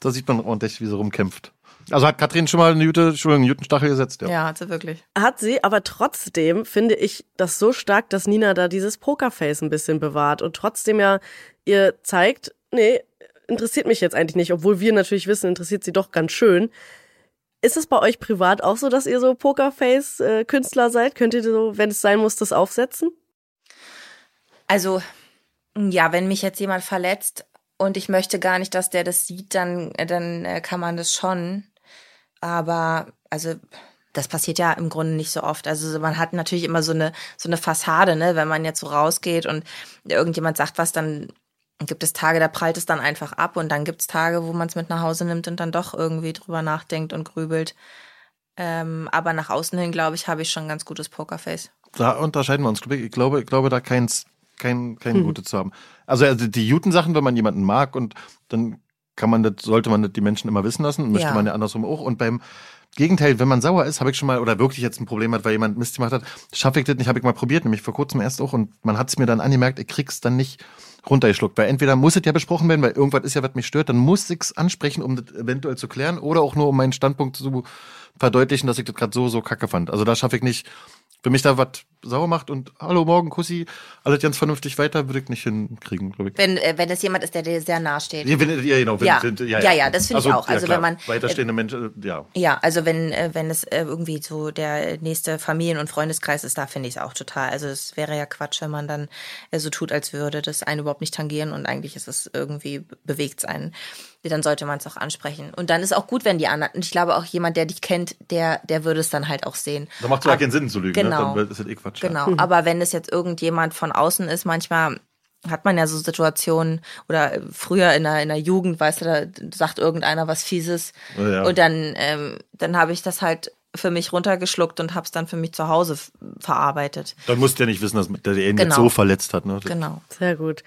da sieht man ordentlich, wie sie rumkämpft. Also hat Katrin schon mal eine Jute, Entschuldigung, einen Jutenstachel gesetzt, ja. Ja, hat sie wirklich. Hat sie, aber trotzdem finde ich das so stark, dass Nina da dieses Pokerface ein bisschen bewahrt und trotzdem ja ihr zeigt, nee, interessiert mich jetzt eigentlich nicht, obwohl wir natürlich wissen, interessiert sie doch ganz schön. Ist es bei euch privat auch so, dass ihr so Pokerface-Künstler seid? Könnt ihr so, wenn es sein muss, das aufsetzen? Also, ja, wenn mich jetzt jemand verletzt und ich möchte gar nicht, dass der das sieht, dann, dann äh, kann man das schon. Aber also das passiert ja im Grunde nicht so oft. Also man hat natürlich immer so eine so eine Fassade, ne, wenn man jetzt so rausgeht und irgendjemand sagt was, dann gibt es Tage, da prallt es dann einfach ab und dann gibt es Tage, wo man es mit nach Hause nimmt und dann doch irgendwie drüber nachdenkt und grübelt. Ähm, aber nach außen hin, glaube ich, habe ich schon ein ganz gutes Pokerface. Da unterscheiden wir uns. Ich glaube, ich glaube, da keins, kein, kein hm. gutes zu haben. Also, also die Juten-Sachen, wenn man jemanden mag und dann kann man das, sollte man das die Menschen immer wissen lassen, möchte ja. man ja andersrum auch. Und beim Gegenteil, wenn man sauer ist, habe ich schon mal, oder wirklich jetzt ein Problem hat, weil jemand Mist gemacht hat, schaffe ich das nicht, habe ich mal probiert, nämlich vor kurzem erst auch, und man hat es mir dann angemerkt, ich krieg's dann nicht runtergeschluckt, weil entweder muss es ja besprochen werden, weil irgendwas ist ja, was mich stört, dann muss ich's ansprechen, um das eventuell zu klären, oder auch nur um meinen Standpunkt zu verdeutlichen, dass ich das gerade so, so kacke fand. Also da schaffe ich nicht, wenn mich da was sauer macht und hallo morgen Kussi, alles ganz vernünftig weiter, würde ich nicht hinkriegen, glaube ich. Wenn äh, wenn es jemand ist, der dir sehr nahe steht. Ja, wenn, ja genau. Wenn, ja. Wenn, ja, ja, ja, das finde also, ich auch. Also ja, wenn man weiterstehende äh, Menschen, ja. Ja, also wenn äh, wenn es äh, irgendwie so der nächste Familien- und Freundeskreis ist, da finde ich es auch total. Also es wäre ja Quatsch, wenn man dann äh, so tut, als würde das einen überhaupt nicht tangieren und eigentlich ist es irgendwie bewegt sein dann sollte man es auch ansprechen. Und dann ist auch gut, wenn die anderen, und ich glaube auch jemand, der dich kennt, der, der würde es dann halt auch sehen. Da macht es ja keinen Sinn zu lügen, genau, ne? dann ist das eh Quatsch. Genau, ja. aber wenn es jetzt irgendjemand von außen ist, manchmal hat man ja so Situationen oder früher in der, in der Jugend, weißt du, da sagt irgendeiner was Fieses ja. und dann, ähm, dann habe ich das halt für mich runtergeschluckt und habe es dann für mich zu Hause verarbeitet. Dann musst du ja nicht wissen, dass der ihn genau. jetzt so verletzt hat. Ne? Genau. Sehr gut.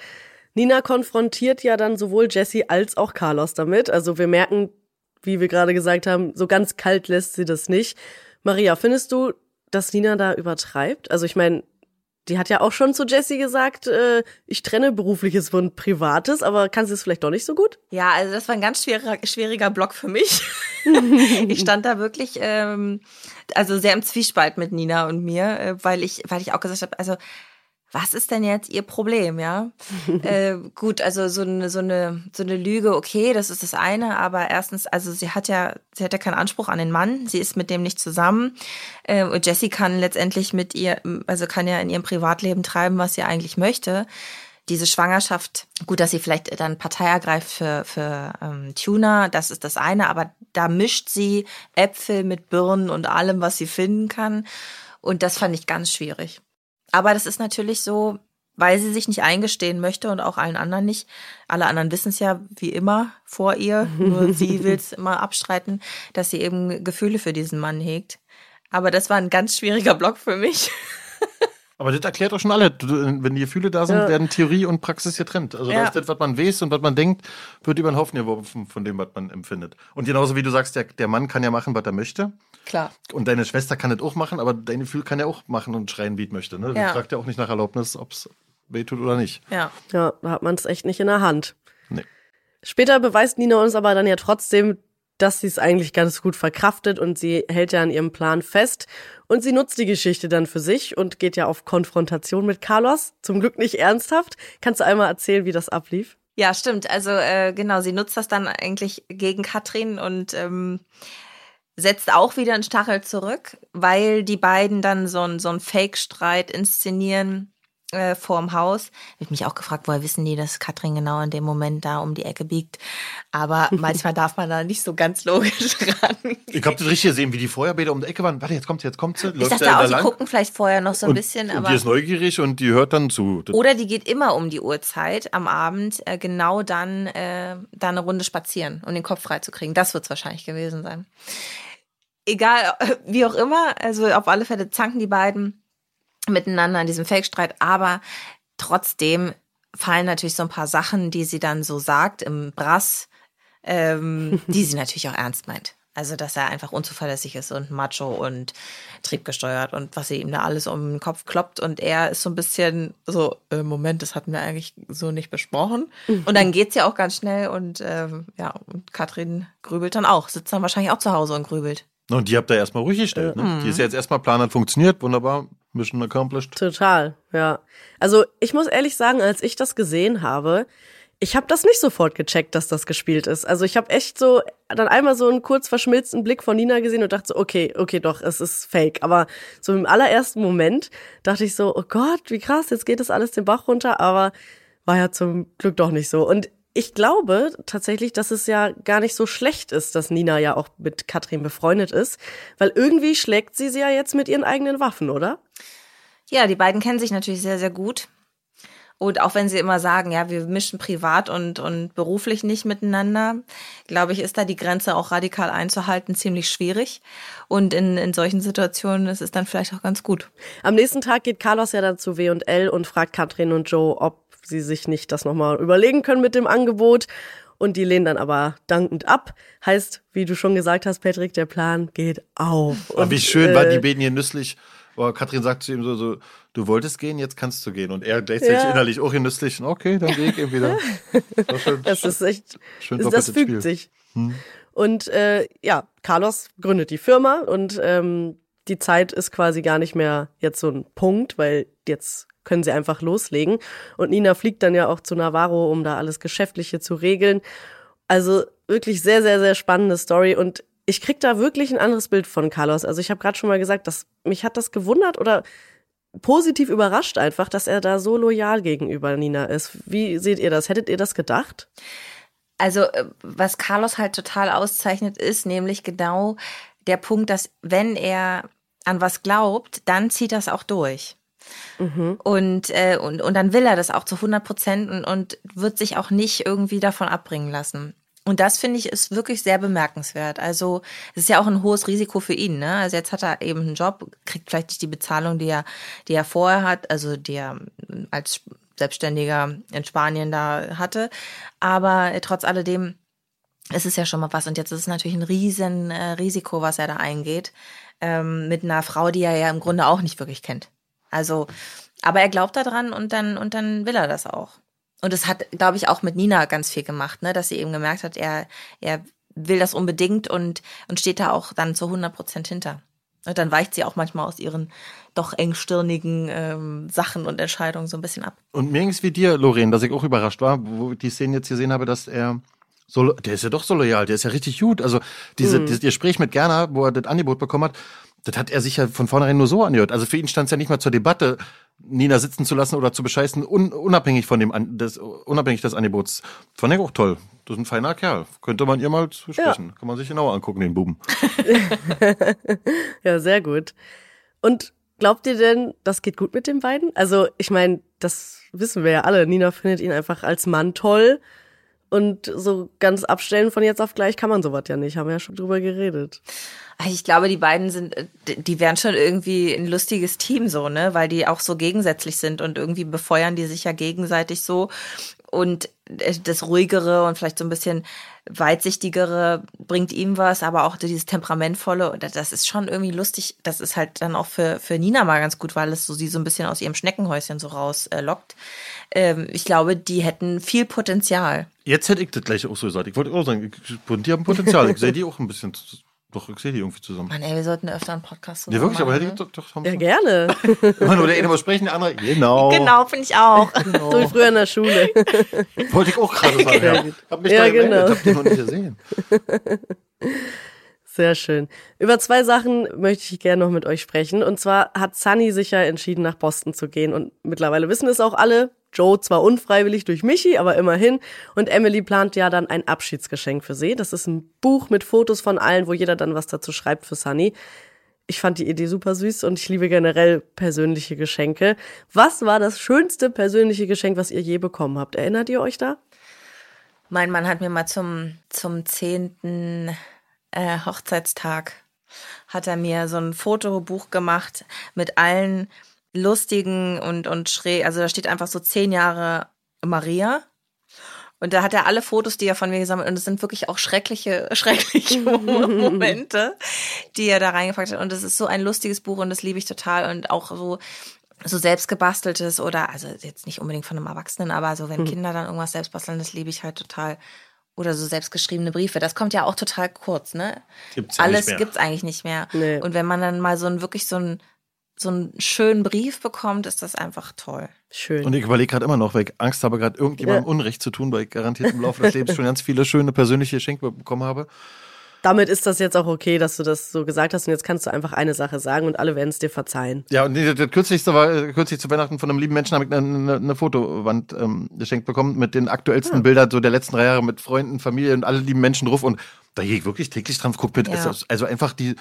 Nina konfrontiert ja dann sowohl Jesse als auch Carlos damit. Also wir merken, wie wir gerade gesagt haben, so ganz kalt lässt sie das nicht. Maria, findest du, dass Nina da übertreibt? Also ich meine, die hat ja auch schon zu Jesse gesagt, äh, ich trenne berufliches von privates, aber kann sie es vielleicht doch nicht so gut? Ja, also das war ein ganz schwieriger, schwieriger Block für mich. ich stand da wirklich ähm, also sehr im Zwiespalt mit Nina und mir, äh, weil ich weil ich auch gesagt habe, also was ist denn jetzt ihr Problem, ja? äh, gut, also so eine, so eine, so eine Lüge, okay, das ist das eine, aber erstens, also sie hat ja, sie hat ja keinen Anspruch an den Mann, sie ist mit dem nicht zusammen. Äh, und Jessie kann letztendlich mit ihr, also kann ja in ihrem Privatleben treiben, was sie eigentlich möchte. Diese Schwangerschaft, gut, dass sie vielleicht dann Partei ergreift für, für ähm, Tuna, das ist das eine, aber da mischt sie Äpfel mit Birnen und allem, was sie finden kann. Und das fand ich ganz schwierig. Aber das ist natürlich so, weil sie sich nicht eingestehen möchte und auch allen anderen nicht. Alle anderen wissen es ja wie immer vor ihr, nur sie will es immer abstreiten, dass sie eben Gefühle für diesen Mann hegt. Aber das war ein ganz schwieriger Block für mich. Aber das erklärt auch schon alle. Wenn die Gefühle da sind, ja. werden Theorie und Praxis getrennt. Also ja. das, das, was man weiß und was man denkt, wird über den Haufen geworfen von dem, was man empfindet. Und genauso wie du sagst, der, der Mann kann ja machen, was er möchte. Klar. Und deine Schwester kann das auch machen, aber dein Gefühl kann ja auch machen und schreien, wie es möchte. Ne? Ja. fragt ja auch nicht nach Erlaubnis, ob es wehtut oder nicht. Ja. Ja, da hat man es echt nicht in der Hand. Nee. Später beweist Nina uns aber dann ja trotzdem, dass sie es eigentlich ganz gut verkraftet und sie hält ja an ihrem Plan fest und sie nutzt die Geschichte dann für sich und geht ja auf Konfrontation mit Carlos. Zum Glück nicht ernsthaft. Kannst du einmal erzählen, wie das ablief? Ja, stimmt. Also äh, genau, sie nutzt das dann eigentlich gegen Katrin und ähm, setzt auch wieder einen Stachel zurück, weil die beiden dann so einen so Fake-Streit inszenieren äh, vorm Haus. Hab ich mich auch gefragt, woher wissen die, dass Katrin genau in dem Moment da um die Ecke biegt. Aber manchmal darf man da nicht so ganz logisch ran. Ich habe das richtig gesehen, wie die Feuerbäder um die Ecke waren. Warte, jetzt kommt sie, jetzt kommt sie. Ich läuft dachte da auch, lang. gucken vielleicht vorher noch so ein und, bisschen, und aber. die ist neugierig und die hört dann zu. Oder die geht immer um die Uhrzeit am Abend, äh, genau dann äh, da eine Runde spazieren, um den Kopf frei zu kriegen. Das wird es wahrscheinlich gewesen sein. Egal, wie auch immer, also auf alle Fälle zanken die beiden miteinander in diesem Fake-Streit, aber trotzdem fallen natürlich so ein paar Sachen, die sie dann so sagt im Brass, ähm, die sie natürlich auch ernst meint. Also, dass er einfach unzuverlässig ist und macho und triebgesteuert und was sie ihm da alles um den Kopf kloppt. Und er ist so ein bisschen so, äh, Moment, das hatten wir eigentlich so nicht besprochen. Und dann geht's ja auch ganz schnell und ähm, ja, und Katrin grübelt dann auch, sitzt dann wahrscheinlich auch zu Hause und grübelt. und die habt ihr erstmal ruhig gestellt. Ne? Die ist ja jetzt erstmal Plan hat funktioniert. Wunderbar. Mission accomplished. Total, ja. Also ich muss ehrlich sagen, als ich das gesehen habe, ich habe das nicht sofort gecheckt, dass das gespielt ist. Also ich habe echt so dann einmal so einen kurz verschmilzten Blick von Nina gesehen und dachte so, okay, okay, doch, es ist fake. Aber so im allerersten Moment dachte ich so, oh Gott, wie krass, jetzt geht das alles den Bach runter. Aber war ja zum Glück doch nicht so. Und ich glaube tatsächlich, dass es ja gar nicht so schlecht ist, dass Nina ja auch mit Katrin befreundet ist, weil irgendwie schlägt sie sie ja jetzt mit ihren eigenen Waffen, oder? Ja, die beiden kennen sich natürlich sehr, sehr gut. Und auch wenn sie immer sagen, ja, wir mischen privat und, und beruflich nicht miteinander, glaube ich, ist da die Grenze auch radikal einzuhalten ziemlich schwierig. Und in, in solchen Situationen ist es dann vielleicht auch ganz gut. Am nächsten Tag geht Carlos ja dann zu W&L und fragt Katrin und Joe, ob sie sich nicht das nochmal überlegen können mit dem Angebot. Und die lehnen dann aber dankend ab. Heißt, wie du schon gesagt hast, Patrick, der Plan geht auf. Aber Und, wie schön war äh, die beten hier nüsslich. Aber Katrin sagt zu ihm so, so, du wolltest gehen, jetzt kannst du gehen. Und er gleichzeitig Ja. innerlich auch hier nüsslich. Okay, dann gehe ich eben wieder. Das ist schön, Das ist echt, schön das, doppeltes das fügt Spiel. sich. Und äh, ja, Carlos gründet die Firma und ähm, die Zeit ist quasi gar nicht mehr jetzt so ein Punkt, weil jetzt können sie einfach loslegen. Und Nina fliegt dann ja auch zu Navarro, um da alles Geschäftliche zu regeln. Also wirklich sehr, sehr, sehr spannende Story und ich krieg da wirklich ein anderes Bild von Carlos. Also ich habe gerade schon mal gesagt, dass mich hat das gewundert oder positiv überrascht einfach, dass er da so loyal gegenüber Nina ist. Wie seht ihr das? Hättet ihr das gedacht? Also, äh, was Carlos halt total auszeichnet, ist nämlich genau der Punkt, dass wenn er an was glaubt, dann zieht es auch durch. Und, äh, und, und dann will er das auch zu 100 Prozent und, und wird sich auch nicht irgendwie davon abbringen lassen. Und das finde ich ist wirklich sehr bemerkenswert. Also es ist ja auch ein hohes Risiko für ihn. Ne? Also jetzt hat er eben einen Job, kriegt vielleicht nicht die Bezahlung, die er, die er vorher hat, also die er als Selbstständiger in Spanien da hatte. Aber trotz alledem ist es ja schon mal was. Und jetzt ist es natürlich ein riesen äh, Risiko, was er da eingeht, ähm, mit einer Frau, die er ja im Grunde auch nicht wirklich kennt. Also, aber er glaubt daran und dann, und dann will er das auch. Und es hat, glaube ich, auch mit Nina ganz viel gemacht, ne, dass sie eben gemerkt hat, er, er will das unbedingt und, und steht da auch dann zu 100 Prozent hinter. Und dann weicht sie auch manchmal aus ihren doch engstirnigen ähm, Sachen und Entscheidungen so ein bisschen ab. Und mir ging es wie dir, Lorraine, dass ich auch überrascht war, wo ich die Szene jetzt gesehen habe, dass er so, der ist ja doch so loyal, der ist ja richtig gut. Also diese, Mhm. dieses Gespräch mit Gerner, wo er das Angebot bekommen hat, das hat er sich ja von vornherein nur so angehört. Also für ihn stand es ja nicht mal zur Debatte, Nina sitzen zu lassen oder zu bescheißen, un, unabhängig von dem, An- des, unabhängig des Angebots. Fand ich auch toll. Das ist ein feiner Kerl. Könnte man ihr mal zusprechen. Kann man sich genauer angucken, den Buben. Ja, sehr gut. Und glaubt ihr denn, das geht gut mit den beiden? Also, ich meine, das wissen wir ja alle. Nina findet ihn einfach als Mann toll. Und so ganz abstellen von jetzt auf gleich kann man sowas ja nicht. Haben wir ja schon drüber geredet. Ich glaube, die beiden sind, äh, die wären schon irgendwie ein lustiges Team so, ne, weil die auch so gegensätzlich sind und irgendwie befeuern die sich ja gegenseitig so. Und äh, das ruhigere und vielleicht so ein bisschen weitsichtigere bringt ihm was, aber auch dieses temperamentvolle, das ist schon irgendwie lustig. Das ist halt dann auch für, für Nina mal ganz gut, weil es so sie so ein bisschen aus ihrem Schneckenhäuschen so rauslockt. Äh, ähm, ich glaube, die hätten viel Potenzial. Jetzt hätte ich das gleich auch so gesagt. Ich wollte auch sagen, die haben Potenzial. Ich sehe die auch ein bisschen, doch, die irgendwie zusammen. Mann, ey, wir sollten öfter einen Podcast Ja, wirklich, aber hätte ich machen, doch, doch haben Ja, gerne. Immer nur der eine sprechen, der andere, genau. ne? Genau, finde ich auch. So wie früher in der Schule. Wollte ich auch gerade sagen. Ja. Hab mich Ja, da genau. hab die noch nicht gesehen. Sehr schön. Über zwei Sachen möchte ich gerne noch mit euch sprechen. Und zwar hat Sunny sich ja entschieden, nach Boston zu gehen. Und mittlerweile wissen es auch alle. Joe zwar unfreiwillig durch Michi, aber immerhin. Und Emily plant ja dann ein Abschiedsgeschenk für sie. Das ist ein Buch mit Fotos von allen, wo jeder dann was dazu schreibt für Sunny. Ich fand die Idee super süß und ich liebe generell persönliche Geschenke. Was war das schönste persönliche Geschenk, was ihr je bekommen habt? Erinnert ihr euch da? Mein Mann hat mir mal zum, zum zehnten äh, Hochzeitstag hat er mir so ein Fotobuch gemacht mit allen lustigen und, und schräg, also da steht einfach so zehn Jahre Maria. Und da hat er alle Fotos, die er von mir gesammelt, und es sind wirklich auch schreckliche, schreckliche Momente, die er da reingepackt hat. Und es ist so ein lustiges Buch und das liebe ich total. Und auch so, so selbstgebasteltes oder, also jetzt nicht unbedingt von einem Erwachsenen, aber so, wenn hm. Kinder dann irgendwas selbst basteln, das liebe ich halt total. Oder so selbstgeschriebene Briefe. Das kommt ja auch total kurz, ne? Gibt's ja Alles nicht mehr. gibt's eigentlich nicht mehr. Nee. Und wenn man dann mal so ein wirklich so ein so einen schönen Brief bekommt, ist das einfach toll. Schön. Und ich überlege gerade immer noch, weil ich Angst habe, gerade irgendjemandem Ja. Unrecht zu tun, weil ich garantiert im Laufe des Lebens schon ganz viele schöne persönliche Geschenke bekommen habe. Damit ist das jetzt auch okay, dass du das so gesagt hast. Und jetzt kannst du einfach eine Sache sagen und alle werden es dir verzeihen. Ja, und das, das kürzlichste war, äh, kürzlich zu Weihnachten von einem lieben Menschen habe ich eine, eine, eine Fotowand ähm, geschenkt bekommen mit den aktuellsten Ah. Bildern so der letzten drei Jahre mit Freunden, Familie und alle lieben Menschen drauf. Und da gehe ich wirklich täglich dran, guck mit. Ja. Also, also einfach die,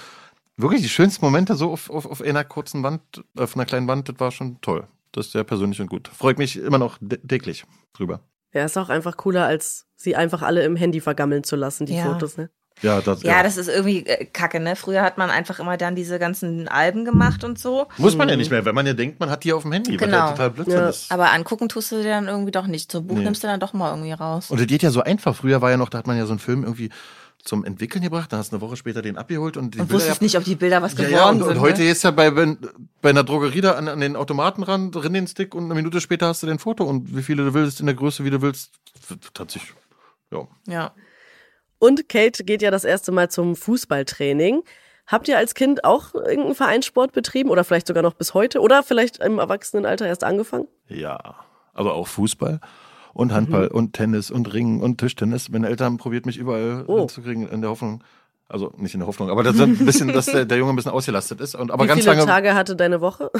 wirklich die schönsten Momente so auf, auf, auf einer kurzen Wand, auf einer kleinen Wand, das war schon toll. Das ist sehr persönlich und gut. Freut mich immer noch täglich drüber. Ja, ist auch einfach cooler, als sie einfach alle im Handy vergammeln zu lassen, die Ja. Fotos, ne? Ja, das, Ja, das ist irgendwie äh, kacke, ne? Früher hat man einfach immer dann diese ganzen Alben gemacht und so. muss man ja nicht mehr, wenn man ja denkt, man hat die auf dem Handy, Genau. ja total Blödsinn Ja. ist. Aber angucken tust du dir dann irgendwie doch nicht. So Buch Nee. nimmst du dann doch mal irgendwie raus. Und das geht ja so einfach. Früher war ja noch, da hat man ja so einen Film irgendwie zum Entwickeln gebracht, dann hast du eine Woche später den abgeholt und Und wusstest nicht, ob die Bilder was Ja, geworden ja, und, sind. und heute ne? ist ja bei, wenn, bei einer Drogerie da an, an den Automaten ran, drin den Stick und eine Minute später hast du den Foto und wie viele du willst, in der Größe, wie du willst. Sich, ja. Ja. Und Kate geht ja das erste Mal zum Fußballtraining. Habt ihr als Kind auch irgendeinen Vereinssport betrieben oder vielleicht sogar noch bis heute oder vielleicht im Erwachsenenalter erst angefangen? Ja, aber auch Fußball und Handball und Tennis und Ringen und Tischtennis. Meine Eltern haben probiert, mich überall Oh. hinzukriegen, in der Hoffnung, also nicht in der Hoffnung, aber das ein bisschen, dass der, der Junge ein bisschen ausgelastet ist. Und, aber Wie ganz viele lange. Tage hatte deine Woche?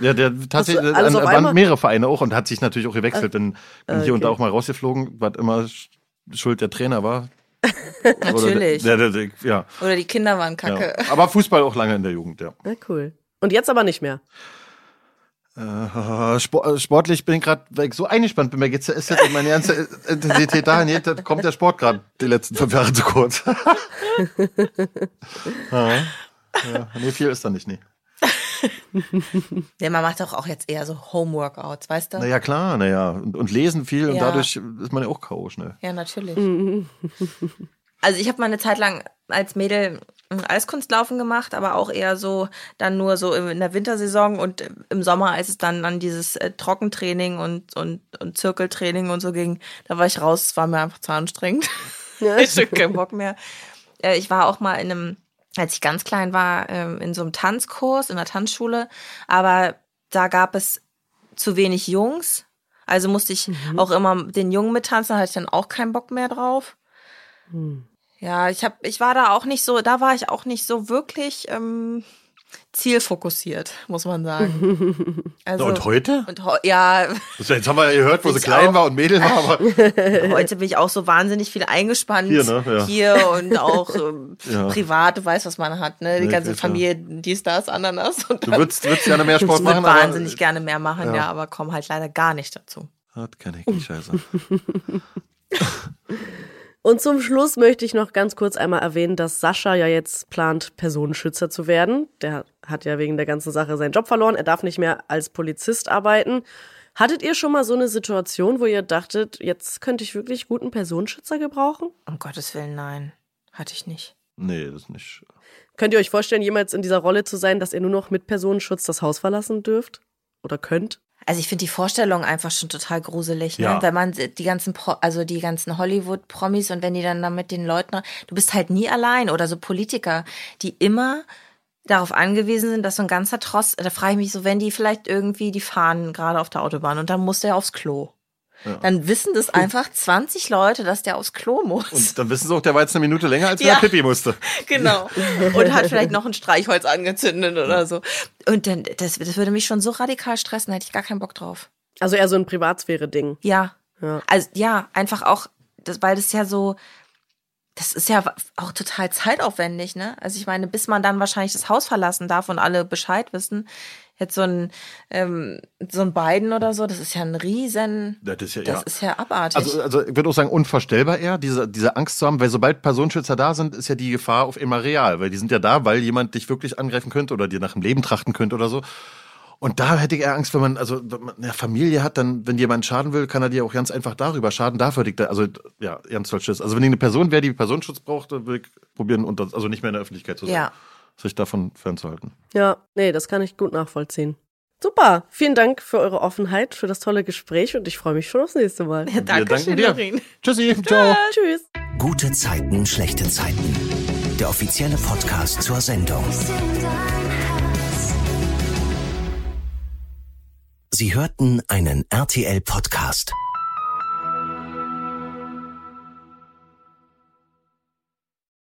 Ja, der tatsächlich an, waren mehrere Vereine auch und hat sich natürlich auch gewechselt. Bin, bin hier und da okay. auch mal rausgeflogen, was immer sch- schuld der Trainer war. Natürlich. Oder der, der, der, ja, Oder die Kinder waren kacke. ja. Aber Fußball auch lange in der Jugend, ja. Na cool. Und jetzt aber nicht mehr. Äh, äh, sportlich bin ich gerade, weil ich so eingespannt bin, mir geht's ja ist jetzt meine ganze Intensität dahin, da kommt der Sport gerade die letzten fünf Jahre zu kurz. ja. Ja, nee, viel ist da nicht, nee. Ja, man macht doch auch jetzt eher so Homeworkouts, weißt du? Naja, klar, naja. Und, und lesen viel und Ja. dadurch ist man ja auch K.O. schnell. Ja, natürlich. Also ich habe mal eine Zeit lang als Mädel ähm, Eiskunstlaufen gemacht, aber auch eher so dann nur so in der Wintersaison und im Sommer, als es dann an dieses äh, Trockentraining und, und, und Zirkeltraining und so ging, da war ich raus, es war mir einfach zu anstrengend. ich hatte keinen Bock mehr. Äh, ich war auch mal in einem, als ich ganz klein war, ähm, in so einem Tanzkurs in der Tanzschule, aber da gab es zu wenig Jungs. Also musste ich auch immer den Jungen mittanzen, da hatte ich dann auch keinen Bock mehr drauf. Ja, ich hab, ich war da auch nicht so, da war ich auch nicht so wirklich ähm, zielfokussiert, muss man sagen. Also, und heute? Und ja, Jetzt haben wir ja gehört, wo sie Ich klein auch. war und Mädel war, aber heute bin ich auch so wahnsinnig viel eingespannt. Hier, ne? Ja. Hier und auch ähm, Ja. privat, du weißt, was man hat, ne? Die Nee, ganze. Familie, dies, das, Ananas. Und du würdest, würdest gerne mehr Sport ich machen, würde aber wahnsinnig gerne mehr machen, Ja. ja, aber komm halt leider gar nicht dazu. Hat keine Scheiße. Und zum Schluss möchte ich noch ganz kurz einmal erwähnen, dass Sascha ja jetzt plant, Personenschützer zu werden. Der hat ja wegen der ganzen Sache seinen Job verloren. Er darf nicht mehr als Polizist arbeiten. Hattet ihr schon mal so eine Situation, wo ihr dachtet, jetzt könnte ich wirklich guten Personenschützer gebrauchen? Um Gottes Willen, nein. Hatte ich nicht. Nee, das ist nicht. Könnt ihr euch vorstellen, jemals in dieser Rolle zu sein, dass ihr nur noch mit Personenschutz das Haus verlassen dürft? Oder könnt? Also ich finde die Vorstellung einfach schon total gruselig, ne? Ja. Wenn man die ganzen, Pro also die ganzen Hollywood-Promis und wenn die dann da mit den Leuten, du bist halt nie allein oder so Politiker, die immer darauf angewiesen sind, dass so ein ganzer Tross, da frage ich mich so, wenn die vielleicht irgendwie die fahren gerade auf der Autobahn und dann muss der aufs Klo. Dann wissen das einfach 20 Leute, dass der aufs Klo muss. Und dann wissen sie auch, der war jetzt eine Minute länger, als Ja. er Pipi musste. Genau. Und hat vielleicht noch ein Streichholz angezündet oder so. Und dann, das, das würde mich schon so radikal stressen, da hätte ich gar keinen Bock drauf. Also eher so ein Privatsphäre-Ding. Ja. Ja. Also ja, einfach auch, das, weil das ja so, das ist ja auch total zeitaufwendig, ne? Also ich meine, bis man dann wahrscheinlich das Haus verlassen darf und alle Bescheid wissen, jetzt so ein ähm, so ein Biden oder so, das ist ja ein riesen, Das ist ja, das ja. ist ja abartig. Also, also ich würde auch sagen, unvorstellbar eher, diese, diese Angst zu haben, weil sobald Personenschützer da sind, ist ja die Gefahr auf immer real, weil die sind ja da, weil jemand dich wirklich angreifen könnte oder dir nach dem Leben trachten könnte oder so. Und da hätte ich eher Angst, wenn man, also wenn man eine Familie hat, dann, wenn jemand schaden will, kann er dir auch ganz einfach darüber schaden. Dafür hätte ich da, also ja, ganz toll Schiss. Also wenn ich eine Person wäre, die Personenschutz braucht, dann würde ich probieren, unter, also nicht mehr in der Öffentlichkeit zu sein. Ja. Sich davon fernzuhalten. Ja, nee, das kann ich gut nachvollziehen. Super, vielen Dank für eure Offenheit, für das tolle Gespräch und ich freue mich schon aufs nächste Mal. Wir danken dir. Lorin. Tschüssi, ciao. Tschüss. Gute Zeiten, schlechte Zeiten. Der offizielle Podcast zur Sendung. Sie hörten einen RTL-Podcast.